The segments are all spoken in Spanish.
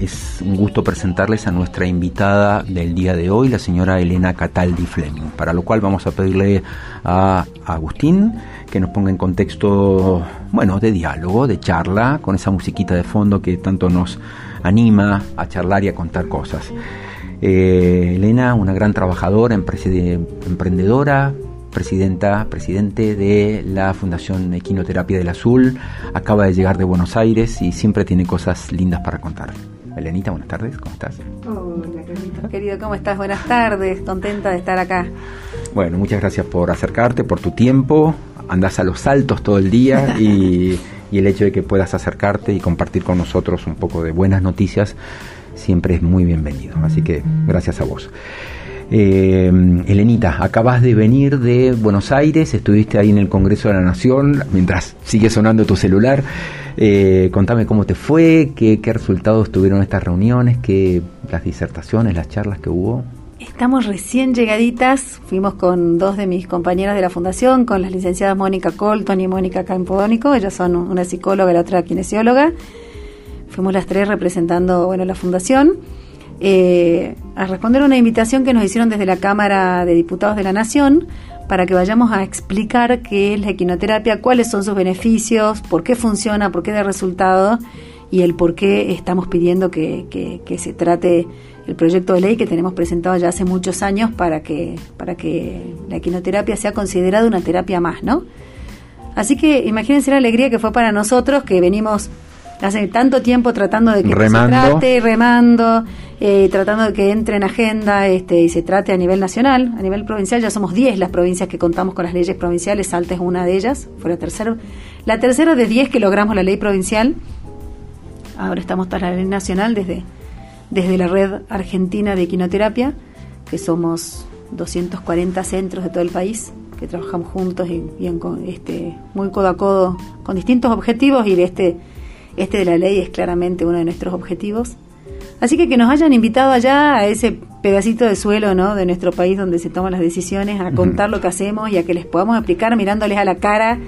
es un gusto presentarles a nuestra invitada del día de hoy, la señora Elena Cataldi Fleming, para lo cual vamos a pedirle a Agustín que nos ponga en contexto, bueno, de diálogo, de charla, con esa musiquita de fondo que tanto nos anima a charlar y a contar cosas. Eh, Elena, una gran trabajadora, emprendedora, presidenta, presidente de la Fundación Equinoterapia del Azul, acaba de llegar de Buenos Aires y siempre tiene cosas lindas para contar. Elenita, buenas tardes, ¿cómo estás? Hola, Carlitos, querido, ¿cómo estás? Buenas tardes, contenta de estar acá. Bueno, muchas gracias por acercarte, por tu tiempo, andas a los saltos todo el día y, y el hecho de que puedas acercarte y compartir con nosotros un poco de buenas noticias siempre es muy bienvenido. Así que gracias a vos. Eh, Elenita, acabas de venir de Buenos Aires, estuviste ahí en el Congreso de la Nación, mientras sigue sonando tu celular. Eh, contame cómo te fue, qué, resultados tuvieron estas reuniones, qué, las disertaciones, las charlas que hubo. Estamos recién llegaditas, fuimos con dos de mis compañeras de la fundación, con las licenciadas Mónica Colton y Mónica Campodónico, ellas son una psicóloga y la otra kinesióloga. Fuimos las tres representando bueno, la fundación eh, a responder una invitación que nos hicieron desde la Cámara de Diputados de la Nación para que vayamos a explicar qué es la equinoterapia, cuáles son sus beneficios, por qué funciona, por qué da resultado y el por qué estamos pidiendo que, que, se trate el proyecto de ley que tenemos presentado ya hace muchos años para que, para que la equinoterapia sea considerada una terapia más, ¿no? Así que imagínense la alegría que fue para nosotros que venimos hace tanto tiempo tratando de que se trate, remando, eh, tratando de que entre en agenda este, y se trate a nivel nacional, a nivel provincial. Ya somos 10 las provincias que contamos con las leyes provinciales, Salta es una de ellas, fue la tercera. La tercera de 10 que logramos la ley provincial. Ahora estamos para la ley nacional desde, desde la red argentina de equinoterapia, que somos 240 centros de todo el país que trabajamos juntos y, este, muy codo a codo con distintos objetivos y de este este de la ley es claramente uno de nuestros objetivos. Así que que nos hayan invitado allá a ese pedacito de suelo ¿no? de nuestro país donde se toman las decisiones, a contar lo que hacemos y a que les podamos explicar mirándoles a la cara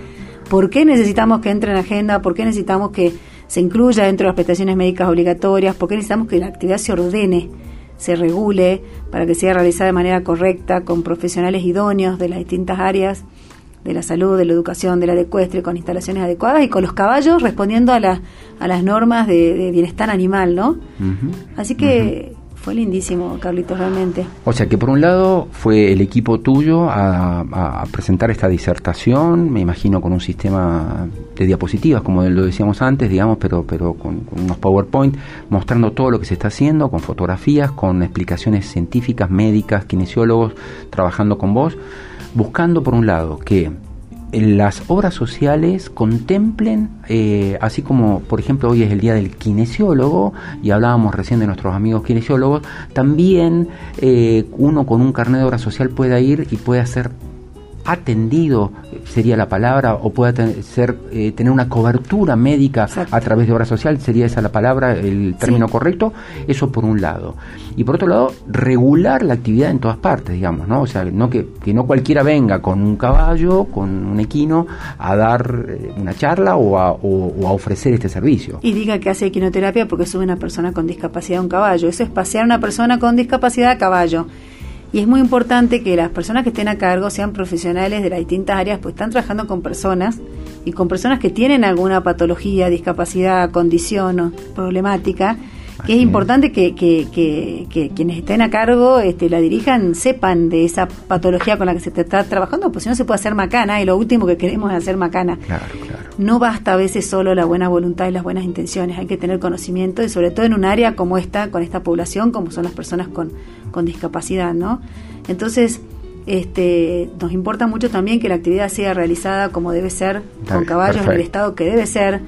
por qué necesitamos que entre en agenda, por qué necesitamos que se incluya dentro de las prestaciones médicas obligatorias, por qué necesitamos que la actividad se ordene, se regule, para que sea realizada de manera correcta, con profesionales idóneos de las distintas áreas de la salud, de la educación, de la ecuestre, con instalaciones adecuadas y con los caballos respondiendo a, la, a las normas de, bienestar animal, ¿no? Así que fue lindísimo, Carlitos, realmente. O sea que por un lado fue el equipo tuyo a, presentar esta disertación, me imagino con un sistema de diapositivas, como lo decíamos antes, digamos, pero, pero con, con unos PowerPoint, mostrando todo lo que se está haciendo, con fotografías, con explicaciones científicas, médicas, kinesiólogos, trabajando con vos buscando por un lado que las obras sociales contemplen, eh, así como por ejemplo hoy es el día del kinesiólogo y hablábamos recién de nuestros amigos kinesiólogos, también eh, uno con un carnet de obra social pueda ir y pueda hacer atendido, sería la palabra, o pueda ser, eh, tener una cobertura médica a través de obra social, sería esa la palabra, el término correcto, eso por un lado. Y por otro lado, regular la actividad en todas partes, digamos, ¿no? O sea, no que, no cualquiera venga con un caballo, con un equino, a dar eh, una charla o a, o, a, ofrecer este servicio. Y diga que hace equinoterapia porque sube una persona con discapacidad a un caballo. Eso es pasear a una persona con discapacidad a caballo. Y es muy importante que las personas que estén a cargo sean profesionales de las distintas áreas, pues están trabajando con personas y con personas que tienen alguna patología, discapacidad, condición o problemática que es importante que, que, quienes estén a cargo este, la dirijan, sepan de esa patología con la que se está trabajando, pues si no se puede hacer macana y lo último que queremos es hacer macana. No basta a veces solo la buena voluntad y las buenas intenciones, hay que tener conocimiento y sobre todo en un área como esta, con esta población, como son las personas con, con discapacidad, ¿no? Entonces, este, nos importa mucho también que la actividad sea realizada como debe ser, con caballos en el estado que debe ser,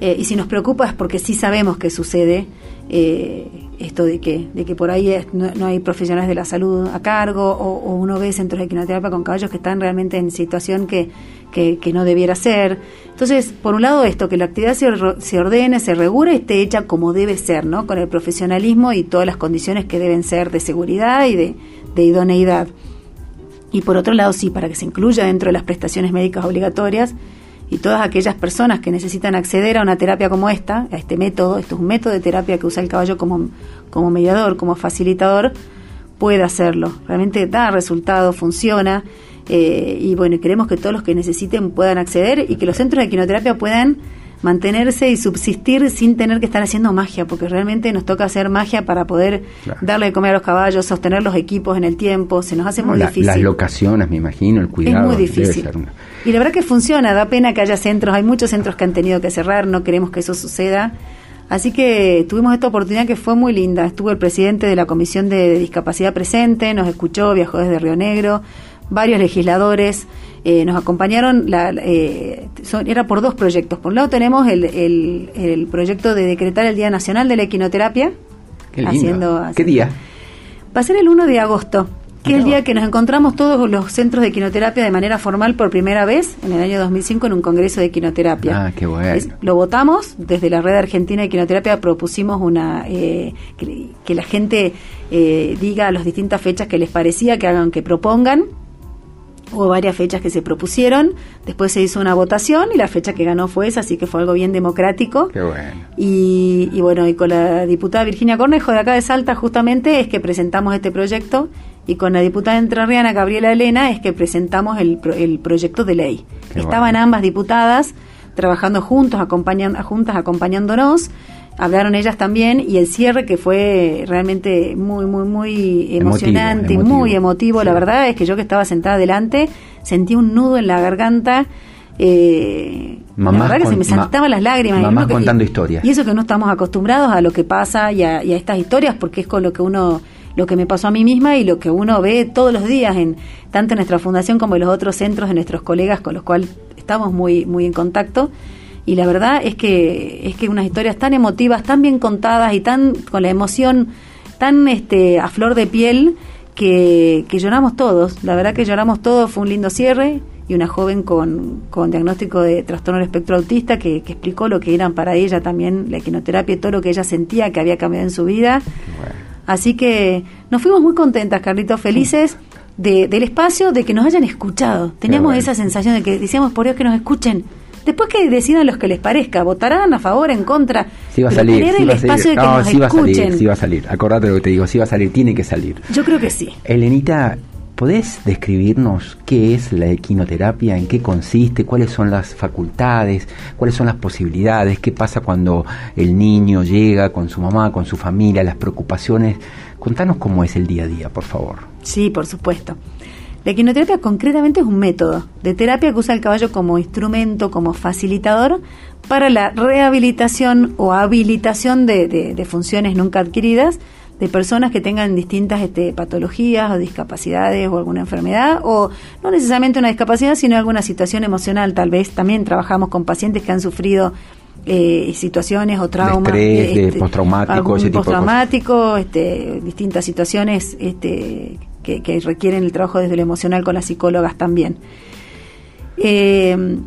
eh, y si nos preocupa es porque sí sabemos que sucede, eh, esto de que, de que por ahí no, hay profesionales de la salud a cargo o, uno ve centros de equinoterapia con caballos que están realmente en situación que, que, no debiera ser. Entonces, por un lado esto, que la actividad se, se ordene, se regule, esté hecha como debe ser, ¿no? Con el profesionalismo y todas las condiciones que deben ser de seguridad y de, de idoneidad. Y por otro lado, sí, para que se incluya dentro de las prestaciones médicas obligatorias y todas aquellas personas que necesitan acceder a una terapia como esta, a este método, esto es un método de terapia que usa el caballo como, como mediador, como facilitador, puede hacerlo. Realmente da resultado, funciona. Eh, y bueno, queremos que todos los que necesiten puedan acceder y que los centros de quinoterapia puedan mantenerse y subsistir sin tener que estar haciendo magia, porque realmente nos toca hacer magia para poder darle de comer a los caballos, sostener los equipos en el tiempo, se nos hace muy difícil. Las locaciones, me imagino, el cuidado. Es muy difícil. Y la verdad que funciona, da pena que haya centros, hay muchos centros que han tenido que cerrar, no queremos que eso suceda. Así que tuvimos esta oportunidad que fue muy linda. Estuvo el presidente de la Comisión de Discapacidad presente, nos escuchó, viajó desde Río Negro, varios legisladores eh, nos acompañaron, la, eh, era por dos proyectos. Por un lado tenemos el, el, proyecto de decretar el Día Nacional de la Equinoterapia. Qué, haciendo, ¿Qué día? Va a ser el 1 de agosto, que es el día que nos encontramos todos los centros de equinoterapia de manera formal por primera vez en el año 2005 en un congreso de equinoterapia. Ah, qué bueno. lo votamos, desde la Red Argentina de Equinoterapia propusimos una eh, que, que, la gente diga las distintas fechas que les parecía que hagan, que propongan Hubo varias fechas que se propusieron, después se hizo una votación y la fecha que ganó fue esa, así que fue algo bien democrático. Qué bueno. Y, bueno, y con la diputada Virginia Cornejo de acá de Salta justamente es que presentamos este proyecto y con la diputada entrerriana Gabriela Elena es que presentamos el, el proyecto de ley. Estaban ambas diputadas trabajando juntos, acompañan, juntas acompañándonos hablaron ellas también y el cierre que fue realmente muy, muy, muy emocionante, y muy emotivo. La verdad es que yo que estaba sentada adelante sentí un nudo en la garganta. Eh, la verdad que se me saltaban las lágrimas. Mamás contando historias. Y eso que no estamos acostumbrados a lo que pasa y a, estas historias porque es con lo que uno lo que me pasó a mí misma y lo que uno ve todos los días en tanto en nuestra fundación como en los otros centros de nuestros colegas con los cuales estamos muy muy en contacto y la verdad es que es que unas historias tan emotivas, tan bien contadas y tan con la emoción tan este a flor de piel que, que lloramos todos. La verdad que lloramos todos, fue un lindo cierre y una joven con, con diagnóstico de trastorno del espectro autista que, que, explicó lo que eran para ella también la equinoterapia y todo lo que ella sentía que había cambiado en su vida. Así que nos fuimos muy contentas, Carlitos, felices. De, del espacio, de que nos hayan escuchado. Teníamos esa sensación de que decíamos, por Dios, que nos escuchen, Después que decidan los que les parezca, votarán a favor, en contra. Sí va a salir. Sí va a salir. no, sí va a salir, sí va a salir. Acordate lo que te digo, sí va a salir, tiene que salir. Yo creo que sí. Elenita, ¿podés describirnos qué es la equinoterapia, en qué consiste, cuáles son las facultades, cuáles son las posibilidades, qué pasa cuando el niño llega con su mamá, con su familia, las preocupaciones? Contanos cómo es el día a día, por favor. Sí, por supuesto. La equinoterapia concretamente es un método de terapia que usa el caballo como instrumento, como facilitador para la rehabilitación o habilitación de, funciones nunca adquiridas de personas que tengan distintas este, patologías o discapacidades o alguna enfermedad o no necesariamente una discapacidad sino alguna situación emocional. Tal vez también trabajamos con pacientes que han sufrido eh, situaciones o traumas de, estrés, este, postraumático, ese postraumático este, distintas situaciones este, que, requieren el trabajo desde lo emocional con las psicólogas también. Eh,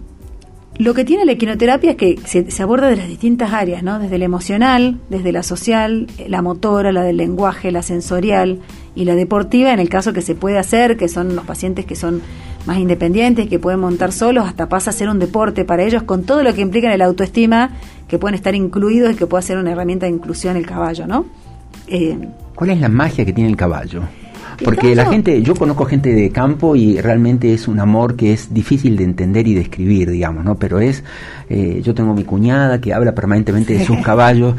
lo que tiene la equinoterapia es que se, aborda de las distintas áreas, ¿no? Desde la emocional, desde la social, la motora, la del lenguaje, la sensorial y la deportiva, en el caso que se puede hacer, que son los pacientes que son más independientes, que pueden montar solos, hasta pasa a ser un deporte para ellos, con todo lo que implica en el autoestima, que pueden estar incluidos y que puede ser una herramienta de inclusión el caballo, ¿no? Eh, ¿Cuál es la magia que tiene el caballo? Porque la gente, yo conozco gente de campo y realmente es un amor que es difícil de entender y describir, digamos, ¿no? Pero es, eh, yo tengo mi cuñada que habla permanentemente de sus caballos.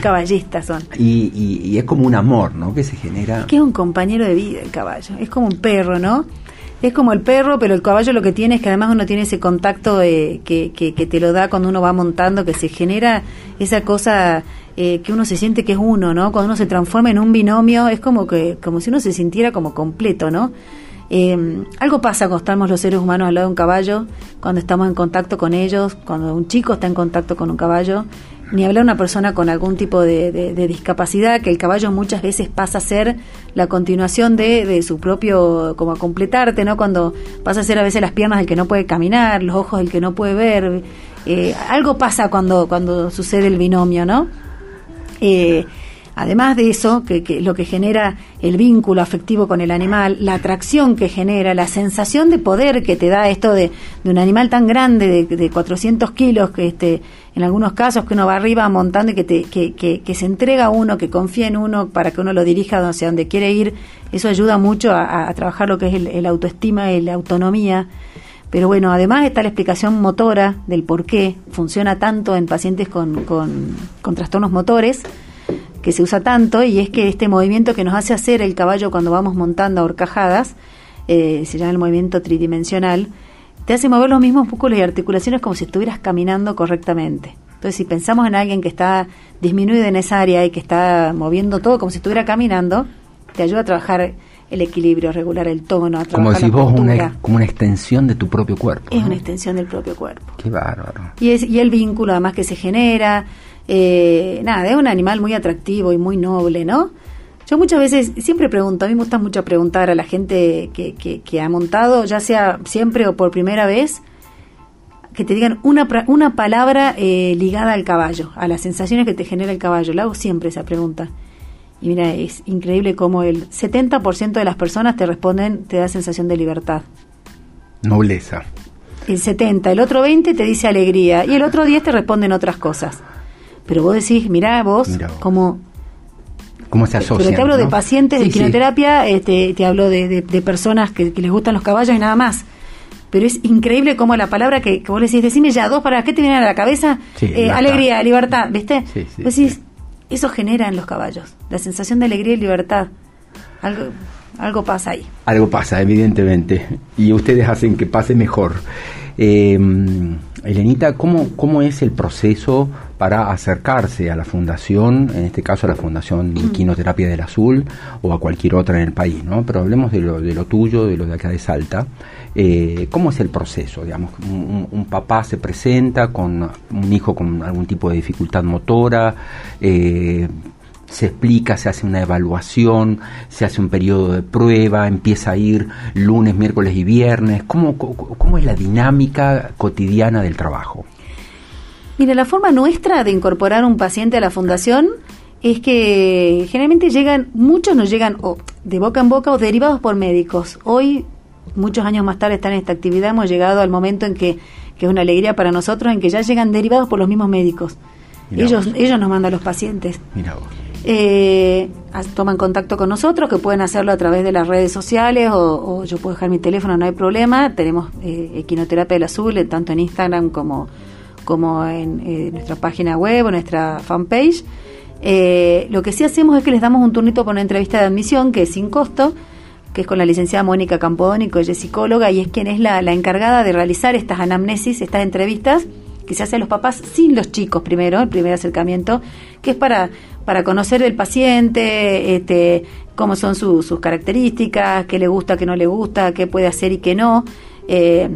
Caballistas son. Y, y, es como un amor, ¿no? Que se genera. Que es un compañero de vida el caballo. Es como un perro, ¿no? Es como el perro, pero el caballo lo que tiene es que además uno tiene ese contacto que, que, que, te lo da cuando uno va montando, que se genera esa cosa eh, que uno se siente que es uno, ¿no? Cuando uno se transforma en un binomio, es como que como si uno se sintiera como completo, ¿no? Eh, algo pasa cuando estamos los seres humanos al lado de un caballo, cuando estamos en contacto con ellos, cuando un chico está en contacto con un caballo, ni hablar una persona con algún tipo de, discapacidad, que el caballo muchas veces pasa a ser la continuación de, su propio, como a completarte, ¿no? Cuando pasa a ser a veces las piernas del que no puede caminar, los ojos del que no puede ver. Eh, algo pasa cuando, cuando sucede el binomio, ¿no? Eh, además de eso, que, lo que genera el vínculo afectivo con el animal, la atracción que genera, la sensación de poder que te da esto de, un animal tan grande, de, de 400 kilos, que este, en algunos casos que uno va arriba montando y que, te, que, que, se entrega a uno, que confía en uno para que uno lo dirija hacia donde quiere ir, eso ayuda mucho a, trabajar lo que es el, autoestima y la autonomía. Pero bueno, además está la explicación motora del por qué funciona tanto en pacientes con, con, con trastornos motores que se usa tanto y es que este movimiento que nos hace hacer el caballo cuando vamos montando a horcajadas, eh, se llama el movimiento tridimensional, te hace mover los mismos músculos y articulaciones como si estuvieras caminando correctamente. Entonces, si pensamos en alguien que está disminuido en esa área y que está moviendo todo como si estuviera caminando, te ayuda a trabajar el equilibrio, a regular el tono, a trabajar Como si vos una, como una extensión de tu propio cuerpo. Es una extensión del propio cuerpo. Qué bárbaro. Y, es, y el vínculo además que se genera, eh, nada, es un animal muy atractivo y muy noble, ¿no? Yo muchas veces, siempre pregunto, a mí me gusta mucho preguntar a la gente que, que, ha montado, ya sea siempre o por primera vez, que te digan una, una palabra eh, ligada al caballo, a las sensaciones que te genera el caballo. Le hago siempre esa pregunta. Y mira, es increíble cómo el 70% de las personas te responden, te da sensación de libertad. Nobleza. El 70, el otro 20 te dice alegría y el otro 10 te responden otras cosas. Pero vos decís, mirá vos, cómo... ¿Cómo se asocia? Pero te hablo de pacientes de quinoterapia, este, te hablo de, personas que, les gustan los caballos y nada más. Pero es increíble cómo la palabra que, vos le decís, decime ya dos para ¿qué te viene a la cabeza? Eh, alegría, libertad, ¿viste? Sí, vos decís, eso genera en los caballos, la sensación de alegría y libertad. Algo, algo pasa ahí. Algo pasa, evidentemente. Y ustedes hacen que pase mejor. Eh, Elenita, ¿cómo, ¿cómo es el proceso para acercarse a la fundación, en este caso a la Fundación Quinoterapia del Azul o a cualquier otra en el país? ¿no? Pero hablemos de lo, de lo tuyo, de lo de acá de Salta. Eh, ¿Cómo es el proceso? Digamos, un, papá se presenta con un hijo con algún tipo de dificultad motora, eh, se explica, se hace una evaluación, se hace un periodo de prueba, empieza a ir lunes, miércoles y viernes. ¿Cómo, cómo, es la dinámica cotidiana del trabajo? Mira, la forma nuestra de incorporar un paciente a la fundación es que generalmente llegan, muchos nos llegan o de boca en boca o derivados por médicos. Hoy, muchos años más tarde, están en esta actividad, hemos llegado al momento en que, que es una alegría para nosotros, en que ya llegan derivados por los mismos médicos. ellos, ellos nos mandan a los pacientes. Mira vos eh, toman contacto con nosotros, que pueden hacerlo a través de las redes sociales o, yo puedo dejar mi teléfono, no hay problema. Tenemos eh, Equinoterapia del Azul, eh, tanto en Instagram como, como en eh, nuestra página web o nuestra fanpage. lo que sí hacemos es que les damos un turnito por una entrevista de admisión, que es sin costo, que es con la licenciada Mónica Campodónico, ella es psicóloga y es quien es la, la encargada de realizar estas anamnesis, estas entrevistas que se hace a los papás sin los chicos primero, el primer acercamiento, que es para, para conocer el paciente, este, cómo son sus características, qué le gusta, qué no le gusta, qué puede hacer y qué no. Eh,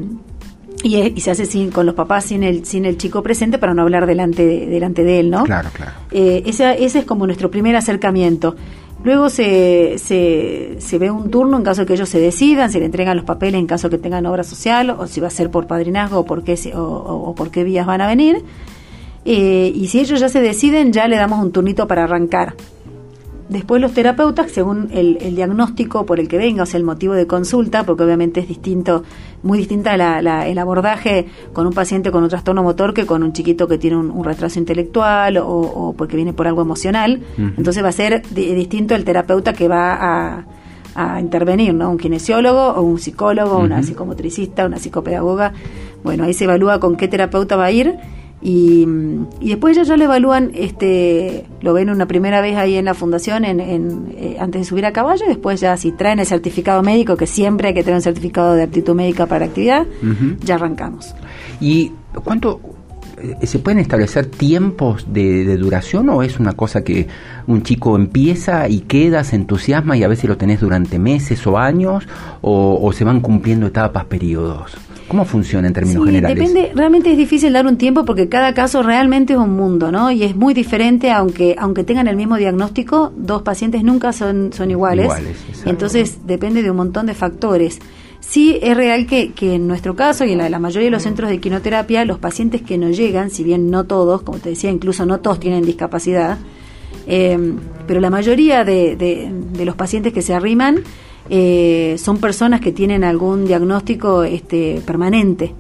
y, se hace sin, con los papás sin el, sin el chico presente para no hablar delante de, delante de él, ¿no? Claro, claro. Eh, ese, ese es como nuestro primer acercamiento. Luego se, se, se, ve un turno en caso de que ellos se decidan, se le entregan los papeles en caso de que tengan obra social, o si va a ser por padrinazgo o por qué, o, por qué vías van a venir. Eh, y si ellos ya se deciden, ya le damos un turnito para arrancar. Después los terapeutas, según el, diagnóstico por el que venga, o sea, el motivo de consulta, porque obviamente es distinto, muy distinta el abordaje con un paciente con un trastorno motor que con un chiquito que tiene un, retraso intelectual o, porque viene por algo emocional. Entonces va a ser distinto el terapeuta que va a, intervenir, ¿no? Un kinesiólogo o un psicólogo, una psicomotricista, una psicopedagoga. Bueno, ahí se evalúa con qué terapeuta va a ir y, y, después ellos ya lo evalúan, este, lo ven una primera vez ahí en la fundación en, eh, antes de subir a caballo y después ya si traen el certificado médico, que siempre hay que tener un certificado de aptitud médica para actividad, ya arrancamos. ¿Y cuánto eh, se pueden establecer tiempos de, duración o es una cosa que un chico empieza y queda, se entusiasma y a veces lo tenés durante meses o años o, o se van cumpliendo etapas, periodos? ¿Cómo funciona en términos sí, generales? Depende, realmente es difícil dar un tiempo porque cada caso realmente es un mundo, ¿no? Y es muy diferente, aunque aunque tengan el mismo diagnóstico, dos pacientes nunca son, son iguales. iguales entonces depende de un montón de factores. Sí es real que, que en nuestro caso y en la, de la mayoría de los centros de quinoterapia, los pacientes que no llegan, si bien no todos, como te decía, incluso no todos tienen discapacidad, Eh, pero la mayoría de, de, los pacientes que se arriman eh, son personas que tienen algún diagnóstico este, permanente.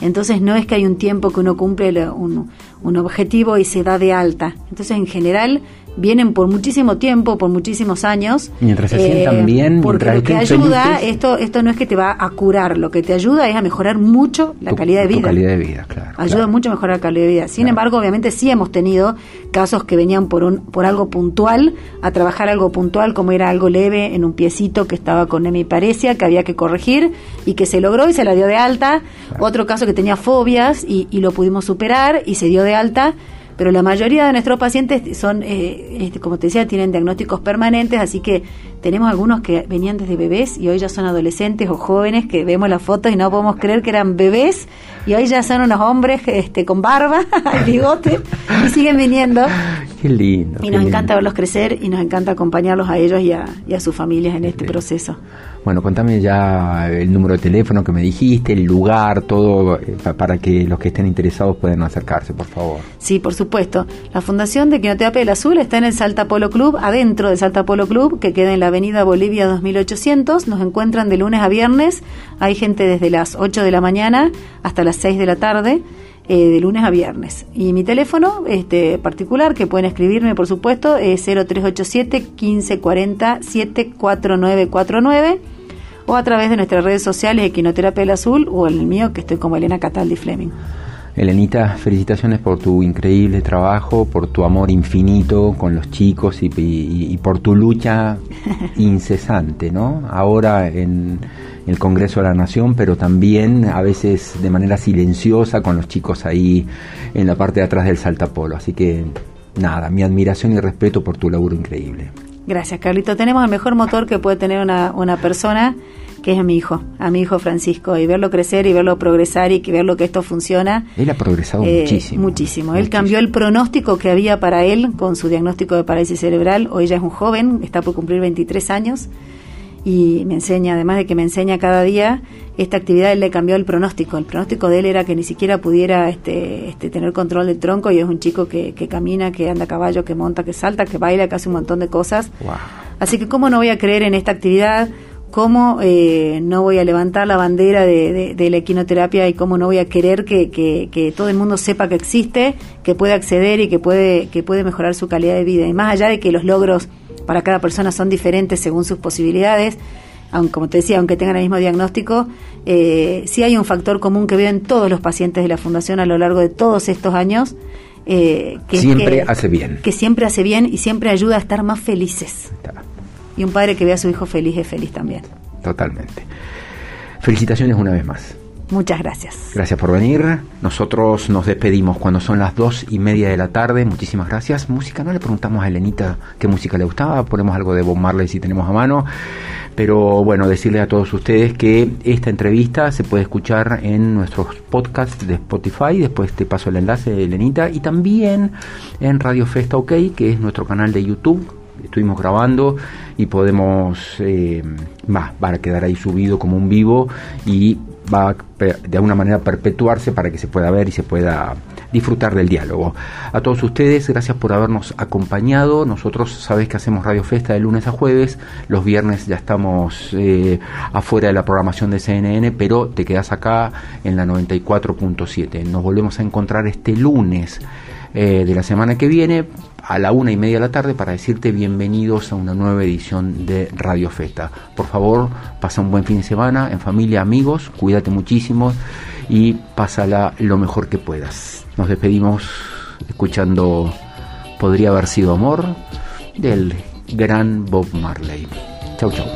Entonces no es que hay un tiempo que uno cumple un, un objetivo y se da de alta. Entonces en general vienen por muchísimo tiempo, por muchísimos años. Mientras se sientan eh, bien, porque lo que ayuda, esto, esto no es que te va a curar, lo que te ayuda es a mejorar mucho la calidad de vida. calidad de vida, claro. Ayuda mucho a mejorar la calidad de vida. Sin embargo, obviamente sí hemos tenido casos que venían por un, por algo puntual, a trabajar algo puntual, como era algo leve en un piecito que estaba con hemiparesia, que había que corregir y que se logró y se la dio de alta. Otro caso que tenía fobias y, y lo pudimos superar y se dio de alta pero la mayoría de nuestros pacientes son, eh, este, como te decía, tienen diagnósticos permanentes, así que tenemos algunos que venían desde bebés y hoy ya son adolescentes o jóvenes que vemos las fotos y no podemos creer que eran bebés y hoy ya son unos hombres este, con barba y bigote y siguen viniendo. Qué lindo. Y nos encanta verlos crecer y nos encanta acompañarlos a ellos y a, y a sus familias en este proceso. Bueno, contame ya el número de teléfono que me dijiste, el lugar, todo, eh, para que los que estén interesados puedan acercarse, por favor. Sí, por supuesto. La Fundación de Quinoterapia del Azul está en el Salta Polo Club, adentro del Salta Polo Club, que queda en la avenida Bolivia 2800. Nos encuentran de lunes a viernes. Hay gente desde las 8 de la mañana hasta las 6 de la tarde. Eh, de lunes a viernes. Y mi teléfono este, particular, que pueden escribirme por supuesto, es 0387 1540 74949 o a través de nuestras redes sociales Equinoterapia del Azul o el mío, que estoy como Elena Cataldi Fleming. Elenita, felicitaciones por tu increíble trabajo, por tu amor infinito con los chicos y, por tu lucha incesante, ¿no? Ahora en el Congreso de la Nación, pero también a veces de manera silenciosa con los chicos ahí en la parte de atrás del saltapolo. Así que nada, mi admiración y respeto por tu laburo increíble. Gracias, Carlito. Tenemos el mejor motor que puede tener una, una persona que es a mi hijo, a mi hijo Francisco, y verlo crecer y verlo progresar y que verlo que esto funciona. Él ha progresado eh, muchísimo, muchísimo. Él cambió el pronóstico que había para él con su diagnóstico de parálisis cerebral. Hoy ya es un joven, está por cumplir 23 años y me enseña, además de que me enseña cada día, esta actividad él le cambió el pronóstico. El pronóstico de él era que ni siquiera pudiera este, este, tener control del tronco y es un chico que, que, camina, que anda a caballo, que monta, que salta, que baila, que hace un montón de cosas. Así que cómo no voy a creer en esta actividad cómo eh, no voy a levantar la bandera de, la equinoterapia y cómo no voy a querer que, todo el mundo sepa que existe, que puede acceder y que puede, que puede mejorar su calidad de vida. Y más allá de que los logros para cada persona son diferentes según sus posibilidades, aunque, como te decía, aunque tengan el mismo diagnóstico, eh, sí hay un factor común que en todos los pacientes de la Fundación a lo largo de todos estos años. Eh, que siempre hace bien. Que siempre hace bien y siempre ayuda a estar más felices. Y un padre que ve a su hijo feliz es feliz también. Totalmente. Felicitaciones una vez más. Muchas gracias. Gracias por venir. Nosotros nos despedimos cuando son las dos y media de la tarde. Muchísimas gracias. Música, no le preguntamos a Elenita qué música le gustaba. Ponemos algo de Bob Marley si tenemos a mano. Pero bueno, decirle a todos ustedes que esta entrevista se puede escuchar en nuestros podcasts de Spotify. Después te paso el enlace Elenita. Y también en Radio Festa OK, que es nuestro canal de YouTube estuvimos grabando y podemos, eh, va, a quedar ahí subido como un vivo y va de alguna manera perpetuarse para que se pueda ver y se pueda disfrutar del diálogo. A todos ustedes, gracias por habernos acompañado. Nosotros sabéis que hacemos Radio Festa de lunes a jueves. Los viernes ya estamos eh, afuera de la programación de CNN, pero te quedas acá en la 94.7. Nos volvemos a encontrar este lunes eh, de la semana que viene a la una y media de la tarde para decirte bienvenidos a una nueva edición de Radio Festa. Por favor, pasa un buen fin de semana en familia, amigos, cuídate muchísimo y pásala lo mejor que puedas. Nos despedimos escuchando Podría haber sido amor del gran Bob Marley. Chau, chau.